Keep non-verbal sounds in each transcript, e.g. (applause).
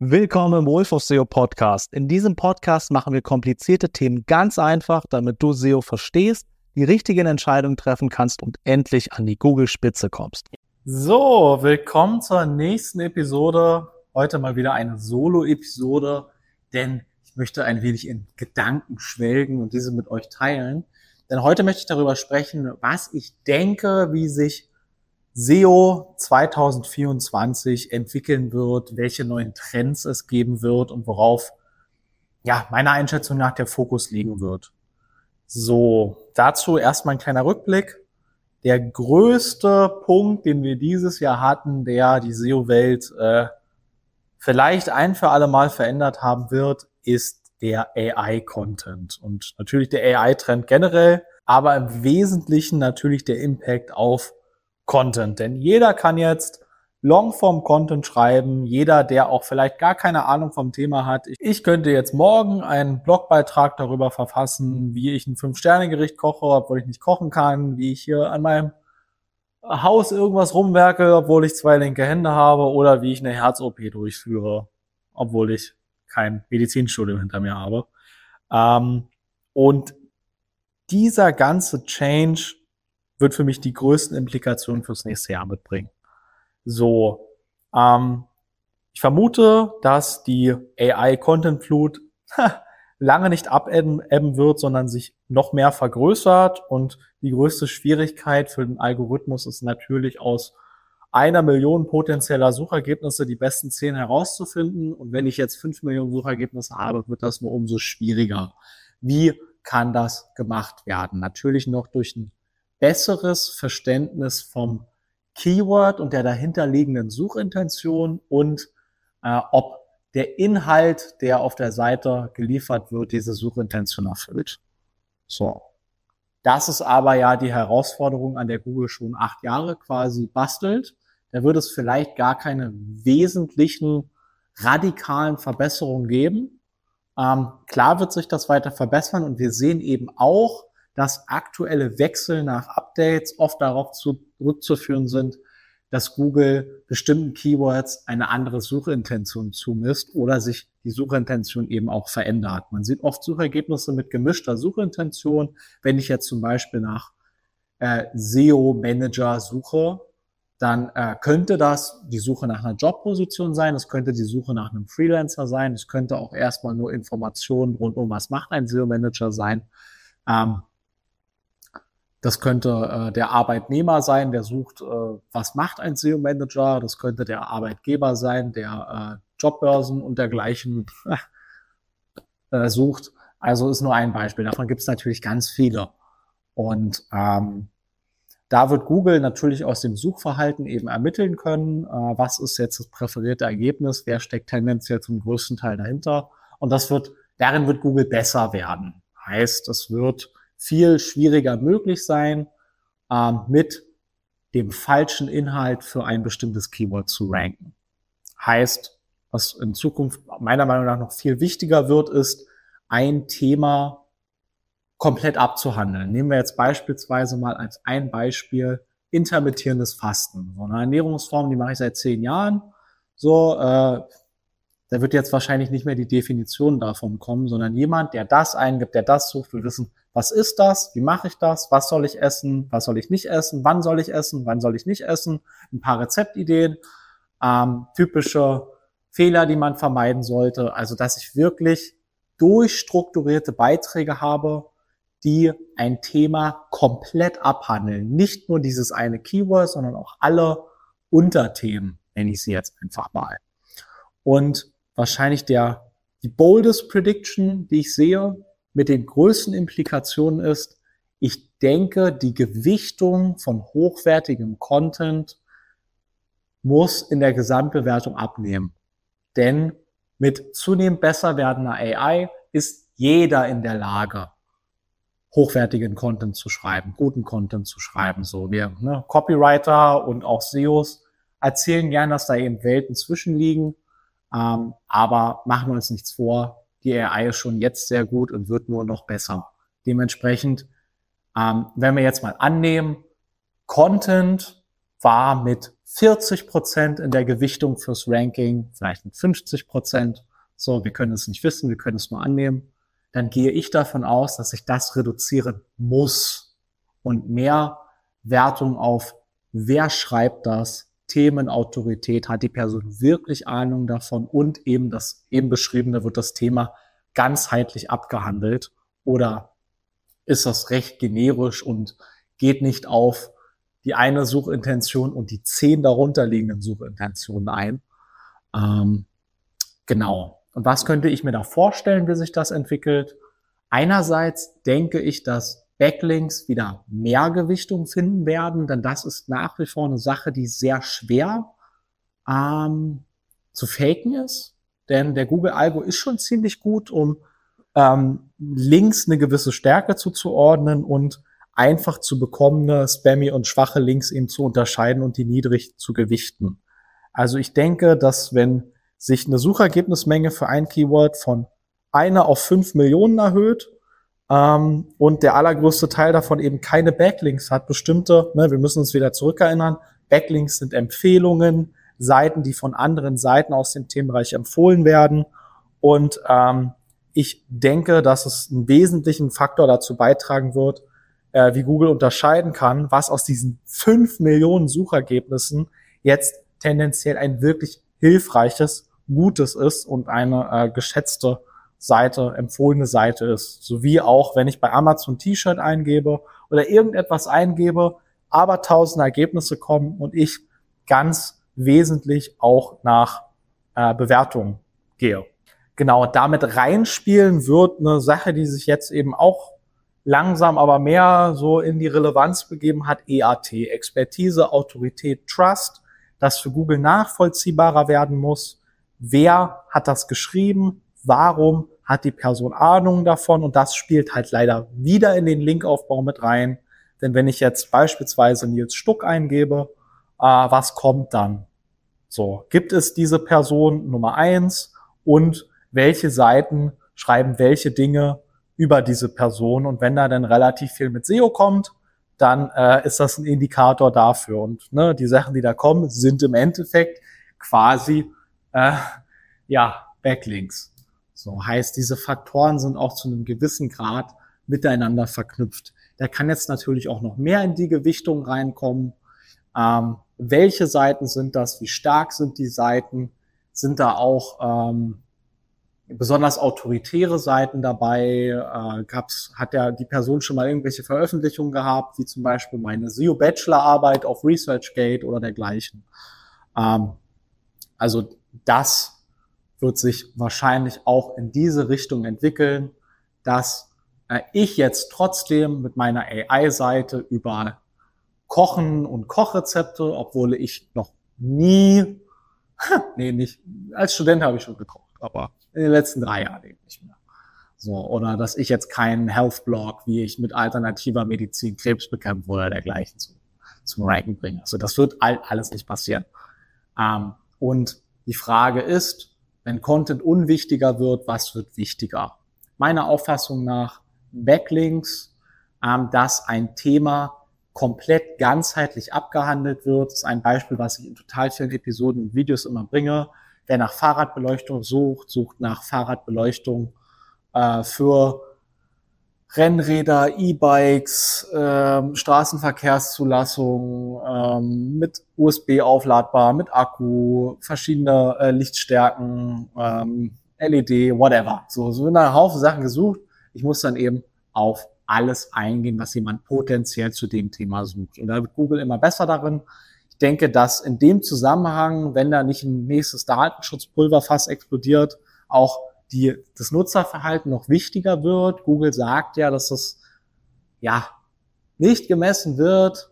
Willkommen im Wolf of SEO Podcast. In diesem Podcast machen wir komplizierte Themen ganz einfach, damit du SEO verstehst, die richtigen Entscheidungen treffen kannst und endlich an die Google-Spitze kommst. So, willkommen zur nächsten Episode. Heute mal wieder eine Solo-Episode, denn ich möchte ein wenig in Gedanken schwelgen und diese mit euch teilen. Denn heute möchte ich darüber sprechen, was ich denke, wie sich SEO 2024 entwickeln wird, welche neuen Trends es geben wird und worauf, ja, meiner Einschätzung nach der Fokus liegen wird. So, dazu erstmal ein kleiner Rückblick. Der größte Punkt, den wir dieses Jahr hatten, der die SEO-Welt äh, vielleicht ein für alle Mal verändert haben wird, ist der AI-Content. Und natürlich der AI-Trend generell, aber im Wesentlichen natürlich der Impact auf Content. Denn jeder kann jetzt Longform-Content schreiben, jeder, der auch vielleicht gar keine Ahnung vom Thema hat. Ich könnte jetzt morgen einen Blogbeitrag darüber verfassen, wie ich ein Fünf-Sterne-Gericht koche, obwohl ich nicht kochen kann, wie ich hier an meinem Haus irgendwas rumwerke, obwohl ich zwei linke Hände habe, oder wie ich eine Herz-OP durchführe, obwohl ich kein Medizinstudium hinter mir habe. Ähm, und dieser ganze Change wird für mich die größten Implikationen fürs nächste Jahr mitbringen. So, ähm, ich vermute, dass die AI-Content-Flut (laughs) lange nicht abebben wird, sondern sich noch mehr vergrößert. Und die größte Schwierigkeit für den Algorithmus ist natürlich aus einer Million potenzieller Suchergebnisse die besten zehn herauszufinden. Und wenn ich jetzt fünf Millionen Suchergebnisse habe, wird das nur umso schwieriger. Wie kann das gemacht werden? Natürlich noch durch ein besseres Verständnis vom Keyword und der dahinterliegenden Suchintention und äh, ob der Inhalt, der auf der Seite geliefert wird, diese Suchintention erfüllt. So. Das ist aber ja die Herausforderung, an der Google schon acht Jahre quasi bastelt. Da wird es vielleicht gar keine wesentlichen radikalen Verbesserungen geben. Ähm, klar wird sich das weiter verbessern und wir sehen eben auch, dass aktuelle Wechsel nach Updates oft darauf zurückzuführen sind, dass Google bestimmten Keywords eine andere Suchintention zumisst oder sich die Suchintention eben auch verändert. Man sieht oft Suchergebnisse mit gemischter Suchintention. Wenn ich jetzt zum Beispiel nach äh, SEO-Manager suche, dann äh, könnte das die Suche nach einer Jobposition sein, es könnte die Suche nach einem Freelancer sein, es könnte auch erstmal nur Informationen rund um was macht ein SEO-Manager sein. Ähm, das könnte äh, der Arbeitnehmer sein, der sucht, äh, was macht ein SEO-Manager. Das könnte der Arbeitgeber sein, der äh, Jobbörsen und dergleichen (laughs) äh, sucht. Also ist nur ein Beispiel. Davon gibt es natürlich ganz viele. Und ähm, da wird Google natürlich aus dem Suchverhalten eben ermitteln können, äh, was ist jetzt das präferierte Ergebnis, wer steckt tendenziell zum größten Teil dahinter. Und das wird, darin wird Google besser werden. Heißt, es wird viel schwieriger möglich sein, ähm, mit dem falschen Inhalt für ein bestimmtes Keyword zu ranken. Heißt, was in Zukunft meiner Meinung nach noch viel wichtiger wird, ist, ein Thema komplett abzuhandeln. Nehmen wir jetzt beispielsweise mal als ein Beispiel intermittierendes Fasten. So eine Ernährungsform, die mache ich seit zehn Jahren. So, äh, da wird jetzt wahrscheinlich nicht mehr die Definition davon kommen, sondern jemand, der das eingibt, der das sucht, will wissen, was ist das? Wie mache ich das? Was soll ich essen? Was soll ich nicht essen? Wann soll ich essen? Wann soll ich nicht essen? Ein paar Rezeptideen, ähm, typische Fehler, die man vermeiden sollte. Also, dass ich wirklich durchstrukturierte Beiträge habe, die ein Thema komplett abhandeln. Nicht nur dieses eine Keyword, sondern auch alle Unterthemen, nenne ich sie jetzt einfach mal. Und wahrscheinlich der, die boldest Prediction, die ich sehe, mit den größten Implikationen ist, ich denke, die Gewichtung von hochwertigem Content muss in der Gesamtbewertung abnehmen. Denn mit zunehmend besser werdender AI ist jeder in der Lage, hochwertigen Content zu schreiben, guten Content zu schreiben. So wir ne, Copywriter und auch SEOs erzählen gern, dass da eben Welten zwischenliegen. Ähm, aber machen wir uns nichts vor, die AI ist schon jetzt sehr gut und wird nur noch besser. Dementsprechend, ähm, wenn wir jetzt mal annehmen, Content war mit 40 Prozent in der Gewichtung fürs Ranking, vielleicht mit 50 Prozent. So, wir können es nicht wissen, wir können es nur annehmen. Dann gehe ich davon aus, dass ich das reduzieren muss und mehr Wertung auf wer schreibt das, Themenautorität, hat die Person wirklich Ahnung davon und eben das eben beschriebene wird das Thema ganzheitlich abgehandelt oder ist das recht generisch und geht nicht auf die eine Suchintention und die zehn darunterliegenden Suchintentionen ein. Ähm, genau. Und was könnte ich mir da vorstellen, wie sich das entwickelt? Einerseits denke ich, dass Backlinks wieder mehr Gewichtung finden werden, denn das ist nach wie vor eine Sache, die sehr schwer ähm, zu faken ist. Denn der Google-Algo ist schon ziemlich gut, um ähm, Links eine gewisse Stärke zuzuordnen und einfach zu bekommene spammy und schwache Links eben zu unterscheiden und die niedrig zu gewichten. Also ich denke, dass wenn sich eine Suchergebnismenge für ein Keyword von einer auf fünf Millionen erhöht ähm, und der allergrößte Teil davon eben keine Backlinks hat, bestimmte, ne, wir müssen uns wieder zurückerinnern, Backlinks sind Empfehlungen, Seiten, die von anderen Seiten aus dem Themenbereich empfohlen werden. Und ähm, ich denke, dass es einen wesentlichen Faktor dazu beitragen wird, äh, wie Google unterscheiden kann, was aus diesen fünf Millionen Suchergebnissen jetzt tendenziell ein wirklich hilfreiches, gutes ist und eine äh, geschätzte Seite, empfohlene Seite ist. Sowie auch, wenn ich bei Amazon T-Shirt eingebe oder irgendetwas eingebe, aber tausend Ergebnisse kommen und ich ganz wesentlich auch nach äh, Bewertungen gehe. Genau, damit reinspielen wird eine Sache, die sich jetzt eben auch langsam aber mehr so in die Relevanz begeben hat, EAT, Expertise, Autorität, Trust, das für Google nachvollziehbarer werden muss. Wer hat das geschrieben? Warum hat die Person Ahnung davon und das spielt halt leider wieder in den Linkaufbau mit rein. Denn wenn ich jetzt beispielsweise Nils Stuck eingebe, äh, was kommt dann? So, gibt es diese Person Nummer eins und welche Seiten schreiben welche Dinge über diese Person? Und wenn da dann relativ viel mit SEO kommt, dann äh, ist das ein Indikator dafür. Und ne, die Sachen, die da kommen, sind im Endeffekt quasi äh, ja Backlinks. So heißt, diese Faktoren sind auch zu einem gewissen Grad miteinander verknüpft. Da kann jetzt natürlich auch noch mehr in die Gewichtung reinkommen. Ähm, welche Seiten sind das? Wie stark sind die Seiten? Sind da auch ähm, besonders autoritäre Seiten dabei? Äh, gab's, hat ja die Person schon mal irgendwelche Veröffentlichungen gehabt, wie zum Beispiel meine SEO Bachelorarbeit auf ResearchGate oder dergleichen? Ähm, also das wird sich wahrscheinlich auch in diese Richtung entwickeln, dass äh, ich jetzt trotzdem mit meiner AI-Seite über Kochen und Kochrezepte, obwohl ich noch nie, (laughs) nee, nicht, als Student habe ich schon gekocht, aber in den letzten drei Jahren eben nicht mehr. So, oder dass ich jetzt keinen Health-Blog, wie ich mit alternativer Medizin Krebs bekämpfe oder dergleichen zum, zum Ranking bringe. Also das wird alles nicht passieren. Ähm, und die Frage ist, wenn Content unwichtiger wird, was wird wichtiger? Meiner Auffassung nach Backlinks, ähm, dass ein Thema komplett ganzheitlich abgehandelt wird. Das ist ein Beispiel, was ich in total vielen Episoden und Videos immer bringe. Wer nach Fahrradbeleuchtung sucht, sucht nach Fahrradbeleuchtung äh, für Rennräder, E-Bikes, ähm, Straßenverkehrszulassung ähm, mit USB aufladbar, mit Akku, verschiedene äh, Lichtstärken, ähm, LED, whatever. So, so eine Haufen Sachen gesucht. Ich muss dann eben auf alles eingehen, was jemand potenziell zu dem Thema sucht. Und da wird Google immer besser darin. Ich denke, dass in dem Zusammenhang, wenn da nicht ein nächstes Datenschutzpulverfass explodiert, auch die, das Nutzerverhalten noch wichtiger wird. Google sagt ja, dass das ja nicht gemessen wird,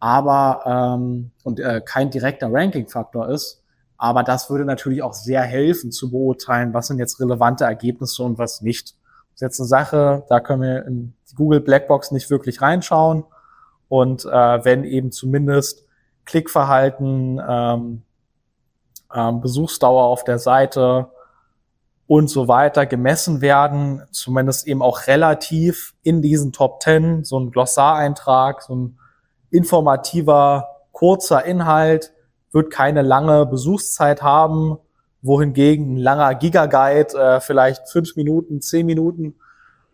aber ähm, und äh, kein direkter Ranking-Faktor ist. Aber das würde natürlich auch sehr helfen zu beurteilen, was sind jetzt relevante Ergebnisse und was nicht. Das ist jetzt eine Sache, da können wir in die Google Blackbox nicht wirklich reinschauen. Und äh, wenn eben zumindest Klickverhalten, ähm, ähm, Besuchsdauer auf der Seite, und so weiter gemessen werden, zumindest eben auch relativ in diesen Top 10, so ein Glossareintrag, so ein informativer, kurzer Inhalt, wird keine lange Besuchszeit haben, wohingegen ein langer Gigaguide äh, vielleicht fünf Minuten, zehn Minuten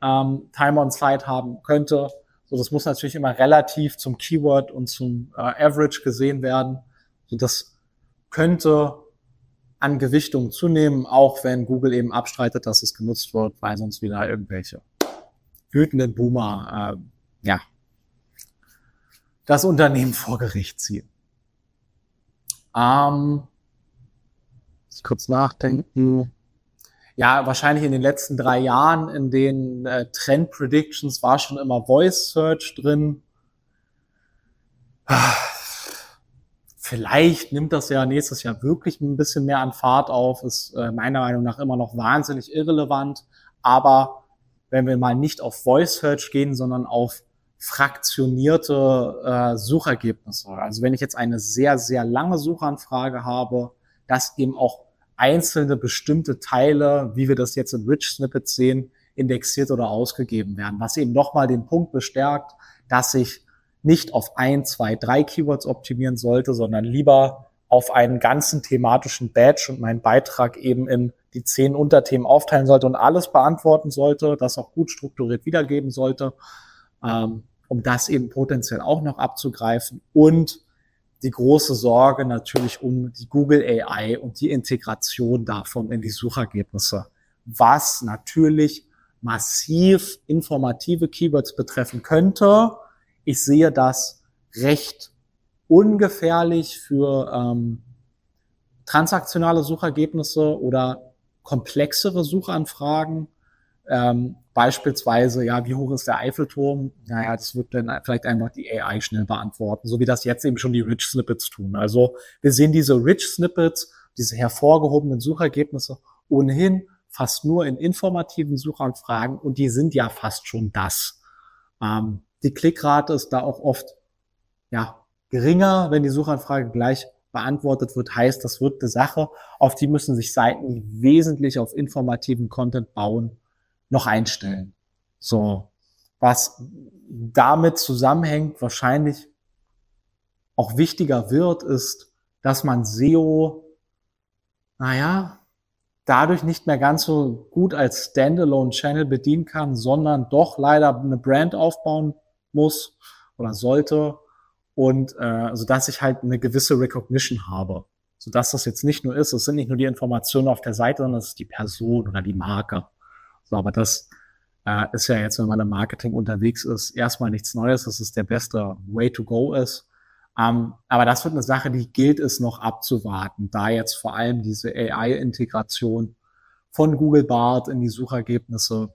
ähm, Time on Site haben könnte. So, das muss natürlich immer relativ zum Keyword und zum äh, Average gesehen werden. So, das könnte an Gewichtung zunehmen, auch wenn Google eben abstreitet, dass es genutzt wird, weil sonst wieder irgendwelche wütenden Boomer, äh, ja, das Unternehmen vor Gericht ziehen. Ähm, kurz nachdenken ja, wahrscheinlich in den letzten drei Jahren in den äh, Trend Predictions war schon immer Voice Search drin. Vielleicht nimmt das ja nächstes Jahr wirklich ein bisschen mehr an Fahrt auf, ist äh, meiner Meinung nach immer noch wahnsinnig irrelevant. Aber wenn wir mal nicht auf Voice Search gehen, sondern auf fraktionierte äh, Suchergebnisse. Also wenn ich jetzt eine sehr, sehr lange Suchanfrage habe, dass eben auch einzelne bestimmte Teile, wie wir das jetzt in Rich Snippets sehen, indexiert oder ausgegeben werden, was eben nochmal den Punkt bestärkt, dass ich nicht auf ein, zwei, drei Keywords optimieren sollte, sondern lieber auf einen ganzen thematischen Badge und meinen Beitrag eben in die zehn Unterthemen aufteilen sollte und alles beantworten sollte, das auch gut strukturiert wiedergeben sollte, ähm, um das eben potenziell auch noch abzugreifen und die große Sorge natürlich um die Google AI und die Integration davon in die Suchergebnisse, was natürlich massiv informative Keywords betreffen könnte. Ich sehe das recht ungefährlich für ähm, transaktionale Suchergebnisse oder komplexere Suchanfragen. Ähm, Beispielsweise, ja, wie hoch ist der Eiffelturm? Naja, das wird dann vielleicht einfach die AI schnell beantworten, so wie das jetzt eben schon die Rich Snippets tun. Also wir sehen diese Rich Snippets, diese hervorgehobenen Suchergebnisse ohnehin fast nur in informativen Suchanfragen und die sind ja fast schon das. Ähm, die Klickrate ist da auch oft ja geringer, wenn die Suchanfrage gleich beantwortet wird, heißt, das wird eine Sache, auf die müssen sich Seiten, die wesentlich auf informativen Content bauen, noch einstellen. So, was damit zusammenhängt, wahrscheinlich auch wichtiger wird, ist, dass man SEO, naja, dadurch nicht mehr ganz so gut als Standalone-Channel bedienen kann, sondern doch leider eine Brand aufbauen muss oder sollte und äh, also dass ich halt eine gewisse Recognition habe, so dass das jetzt nicht nur ist, es sind nicht nur die Informationen auf der Seite, sondern es ist die Person oder die Marke. So, aber das äh, ist ja jetzt, wenn man im Marketing unterwegs ist, erstmal nichts Neues, dass es der beste Way to go ist. Ähm, aber das wird eine Sache, die gilt es noch abzuwarten, da jetzt vor allem diese AI-Integration von Google Bart in die Suchergebnisse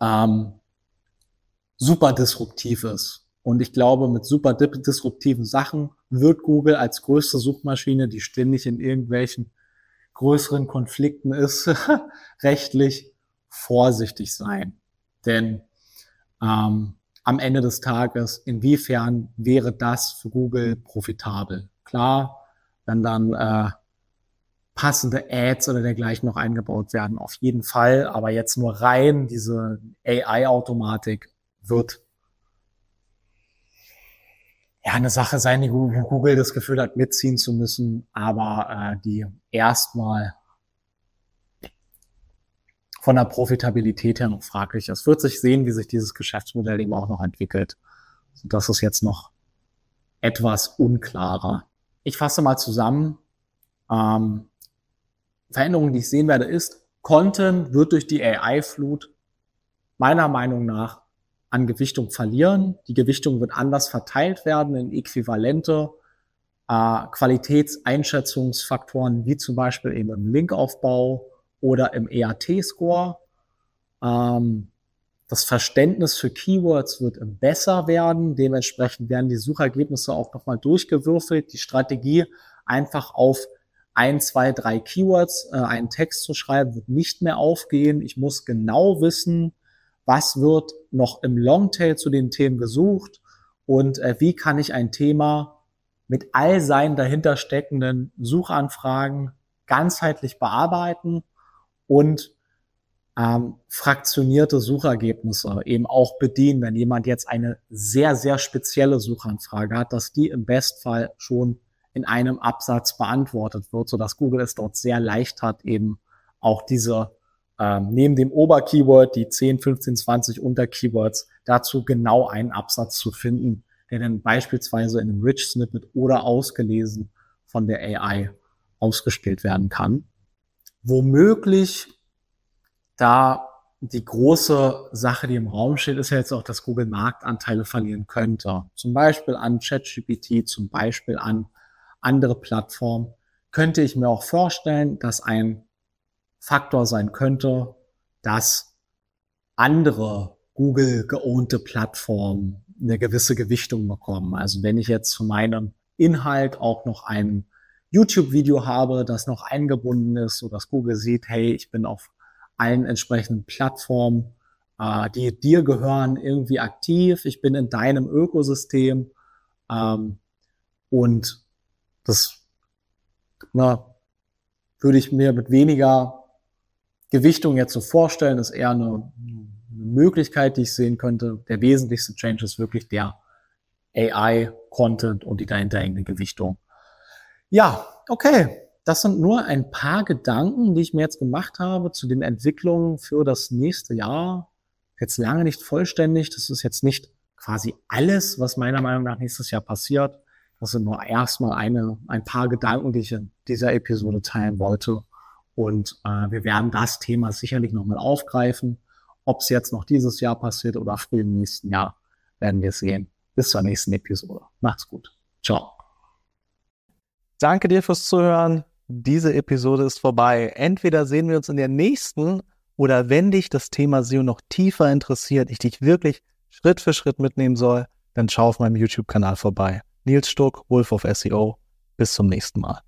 ähm, super disruptiv ist. Und ich glaube, mit super disruptiven Sachen wird Google als größte Suchmaschine, die ständig in irgendwelchen größeren Konflikten ist, (laughs) rechtlich, vorsichtig sein. Denn ähm, am Ende des Tages, inwiefern wäre das für Google profitabel? Klar, wenn dann äh, passende Ads oder dergleichen noch eingebaut werden, auf jeden Fall. Aber jetzt nur rein diese AI-Automatik wird ja eine Sache sein, die Google das Gefühl hat, mitziehen zu müssen, aber äh, die erstmal von der Profitabilität her noch fraglich ist. Wird sich sehen, wie sich dieses Geschäftsmodell eben auch noch entwickelt. Das ist jetzt noch etwas unklarer. Ich fasse mal zusammen. Ähm, Veränderungen, die ich sehen werde, ist, Content wird durch die AI-Flut meiner Meinung nach an Gewichtung verlieren. Die Gewichtung wird anders verteilt werden in äquivalente äh, Qualitätseinschätzungsfaktoren, wie zum Beispiel eben im Linkaufbau oder im EAT-Score. Ähm, das Verständnis für Keywords wird besser werden. Dementsprechend werden die Suchergebnisse auch nochmal durchgewürfelt. Die Strategie, einfach auf ein, zwei, drei Keywords äh, einen Text zu schreiben, wird nicht mehr aufgehen. Ich muss genau wissen, was wird noch im Longtail zu den Themen gesucht? Und äh, wie kann ich ein Thema mit all seinen dahinter steckenden Suchanfragen ganzheitlich bearbeiten und ähm, fraktionierte Suchergebnisse eben auch bedienen, wenn jemand jetzt eine sehr, sehr spezielle Suchanfrage hat, dass die im Bestfall schon in einem Absatz beantwortet wird, so dass Google es dort sehr leicht hat, eben auch diese ähm, neben dem Oberkeyword die 10, 15, 20 Unterkeywords dazu genau einen Absatz zu finden, der dann beispielsweise in einem Rich Snippet oder ausgelesen von der AI ausgespielt werden kann. Womöglich da die große Sache, die im Raum steht, ist ja jetzt auch, dass Google Marktanteile verlieren könnte. Zum Beispiel an ChatGPT, zum Beispiel an andere Plattformen. Könnte ich mir auch vorstellen, dass ein Faktor sein könnte, dass andere Google geownte Plattformen eine gewisse Gewichtung bekommen. Also wenn ich jetzt zu meinem Inhalt auch noch ein YouTube-Video habe, das noch eingebunden ist, so dass Google sieht, hey, ich bin auf allen entsprechenden Plattformen, äh, die dir gehören, irgendwie aktiv. Ich bin in deinem Ökosystem ähm, und das na, würde ich mir mit weniger Gewichtung jetzt so vorstellen, ist eher eine, eine Möglichkeit, die ich sehen könnte. Der wesentlichste Change ist wirklich der AI-Content und die dahinterhängende Gewichtung. Ja, okay das sind nur ein paar Gedanken, die ich mir jetzt gemacht habe zu den Entwicklungen für das nächste Jahr. Jetzt lange nicht vollständig. Das ist jetzt nicht quasi alles, was meiner Meinung nach nächstes Jahr passiert. Das sind nur erstmal eine, ein paar Gedanken, die ich in dieser Episode teilen wollte. Und äh, wir werden das Thema sicherlich nochmal aufgreifen. Ob es jetzt noch dieses Jahr passiert oder früh im nächsten Jahr, werden wir sehen. Bis zur nächsten Episode. Macht's gut. Ciao. Danke dir fürs Zuhören diese Episode ist vorbei. Entweder sehen wir uns in der nächsten oder wenn dich das Thema SEO noch tiefer interessiert, ich dich wirklich Schritt für Schritt mitnehmen soll, dann schau auf meinem YouTube-Kanal vorbei. Nils Stuck, Wolf of SEO. Bis zum nächsten Mal.